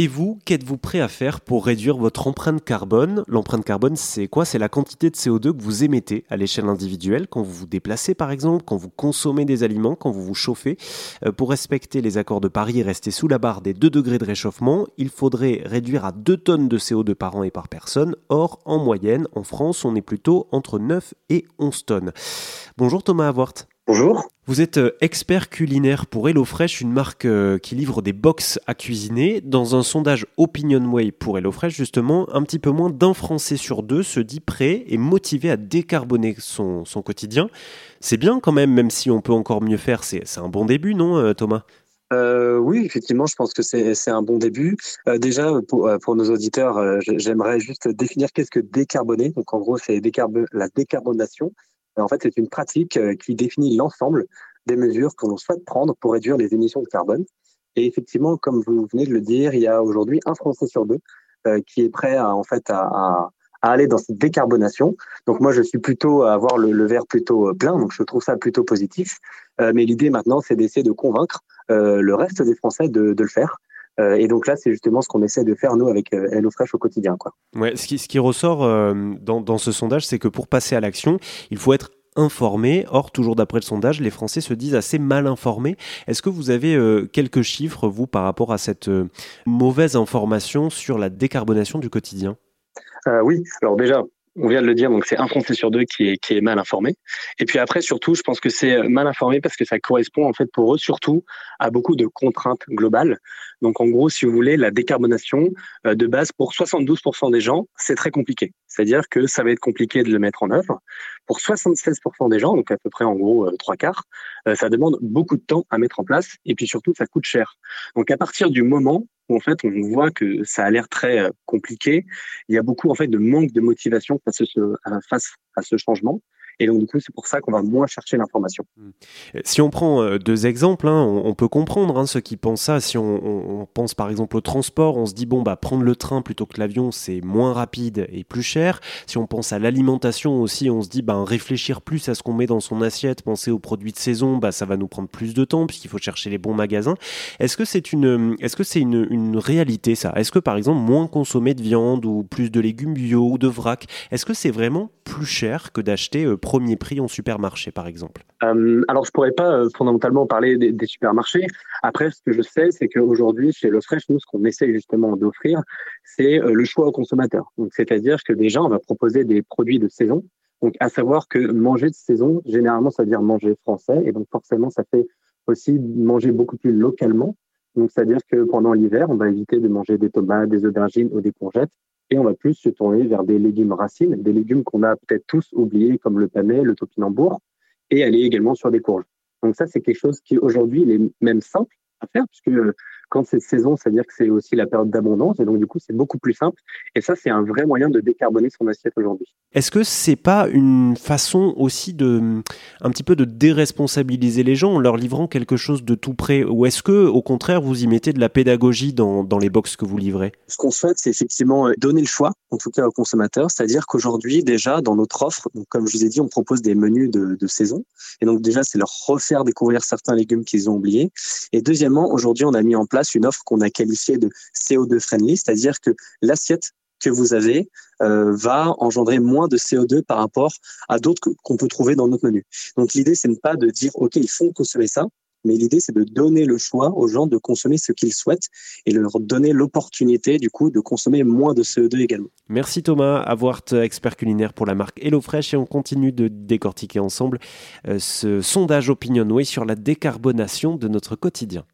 Et vous, qu'êtes-vous prêt à faire pour réduire votre empreinte carbone? L'empreinte carbone, c'est quoi? C'est la quantité de CO2 que vous émettez à l'échelle individuelle quand vous vous déplacez par exemple, quand vous consommez des aliments, quand vous vous chauffez. Euh, pour respecter les accords de Paris et rester sous la barre des 2 degrés de réchauffement, il faudrait réduire à 2 tonnes de CO2 par an et par personne. Or, en moyenne, en France, on est plutôt entre 9 et 11 tonnes. Bonjour Thomas Avort. Bonjour. Vous êtes euh, expert culinaire pour HelloFresh, une marque euh, qui livre des box à cuisiner. Dans un sondage OpinionWay pour HelloFresh, justement, un petit peu moins d'un Français sur deux se dit prêt et motivé à décarboner son, quotidien. C'est bien quand même, même si on peut encore mieux faire. C'est un bon début, non, euh, Thomas? Oui, effectivement, je pense que c'est un bon début. déjà, pour, pour, nos auditeurs, j'aimerais juste définir qu'est-ce que décarboner. Donc, en gros, c'est la décarbonation. En fait, c'est une pratique euh, qui définit l'ensemble des mesures que l'on souhaite prendre pour réduire les émissions de carbone. Et effectivement, comme vous venez de le dire, il y a aujourd'hui un Français sur deux euh, qui est prêt à, en fait à, aller dans cette décarbonation. Donc moi, je suis plutôt à avoir le, verre plutôt euh, plein, donc je trouve ça plutôt positif. mais l'idée maintenant, c'est d'essayer de convaincre le reste des Français de, de le faire. Euh, et donc là, c'est justement ce qu'on essaie de faire, nous, avec euh, HelloFresh au quotidien. Quoi. Ouais, ce, qui, ce qui ressort euh, dans, dans ce sondage, c'est que pour passer à l'action, il faut être informé. Or, toujours d'après le sondage, les Français se disent assez mal informés. Est-ce que vous avez quelques chiffres, vous, par rapport à cette mauvaise information sur la décarbonation du quotidien? Oui, alors déjà, on vient de le dire, donc c'est un Français sur deux qui est, mal informé. Et puis après, surtout, je pense que c'est euh, mal informé parce que ça correspond en fait pour eux surtout à beaucoup de contraintes globales. Donc en gros, si vous voulez, la décarbonation euh, de base pour 72% des gens, c'est très compliqué. C'est-à-dire que ça va être compliqué de le mettre en œuvre. Pour 76% des gens, donc à peu près en gros euh, trois quarts, ça demande beaucoup de temps à mettre en place et puis surtout ça coûte cher. Donc à partir du moment en fait on voit que ça a l'air très euh, compliqué. Il y a beaucoup en fait de manque de motivation face face à ce changement. Et donc, du coup, c'est pour ça qu'on va moins chercher l'information. Hmm. Si on prend euh, deux exemples, hein, on, peut comprendre hein, ceux qui pensent ça. Si on, pense par exemple au transport, on se dit, bon, bah, prendre le train plutôt que l'avion, c'est moins rapide et plus cher. Si on pense à l'alimentation aussi, on se dit, bah, réfléchir plus à ce qu'on met dans son assiette, penser aux produits de saison, bah, ça va nous prendre plus de temps puisqu'il faut chercher les bons magasins. Est-ce que c'est une, est-ce que c'est une, une réalité ça? Est-ce que par exemple, moins consommer de viande ou plus de légumes bio ou de vrac, est-ce que c'est vraiment plus cher que d'acheter euh, premier prix en supermarché, par exemple euh, Alors, je pourrais pas euh, fondamentalement parler des, supermarchés. Après, ce que je sais, c'est qu'aujourd'hui, chez Le nous, ce qu'on essaie justement d'offrir, c'est le choix au consommateur. C'est-à-dire que déjà, on va proposer des produits de saison. Donc, à savoir que manger de saison, généralement, ça veut dire manger français. Et donc, forcément, ça fait aussi manger beaucoup plus localement. Donc, c'est-à-dire que pendant l'hiver, on va éviter de manger des tomates, des aubergines ou des courgettes et on va plus se tourner vers des légumes racines, des légumes qu'on a peut-être tous oubliés comme le panais, le topinambour, et aller également sur des courges. Donc ça, c'est quelque chose qui aujourd'hui est même simple à faire, puisque quand c'est saison, c'est-à-dire que c'est aussi la période d'abondance, et donc du coup, c'est beaucoup plus simple. Et ça, c'est un vrai moyen de décarboner son assiette aujourd'hui. Est-ce que c'est pas une façon aussi de, un petit peu de déresponsabiliser les gens en leur livrant quelque chose de tout près, ou est-ce que, au contraire, vous y mettez de la pédagogie dans, dans les box que vous livrez? Ce qu'on souhaite, c'est effectivement euh, donner le choix, en tout cas aux consommateurs, c'est-à-dire qu'aujourd'hui, déjà, dans notre offre, donc, comme je vous ai dit, on propose des menus de, de saison, et donc déjà, c'est leur refaire découvrir certains légumes qu'ils ont oubliés. Et deuxièmement, aujourd'hui, on a mis en place une offre qu'on a qualifiée de CO2 friendly, c'est-à-dire que l'assiette que vous avez euh, va engendrer moins de CO2 par rapport à d'autres qu'on peut trouver dans notre menu. Donc l'idée, c'est pas de dire, OK, ils font consommer ça, mais l'idée, c'est de donner le choix aux gens de consommer ce qu'ils souhaitent et leur donner l'opportunité, du coup, de consommer moins de CO2 également. Merci Thomas, avoir expert culinaire pour la marque HelloFresh et on continue de décortiquer ensemble euh, ce sondage OpinionWay sur la décarbonation de notre quotidien.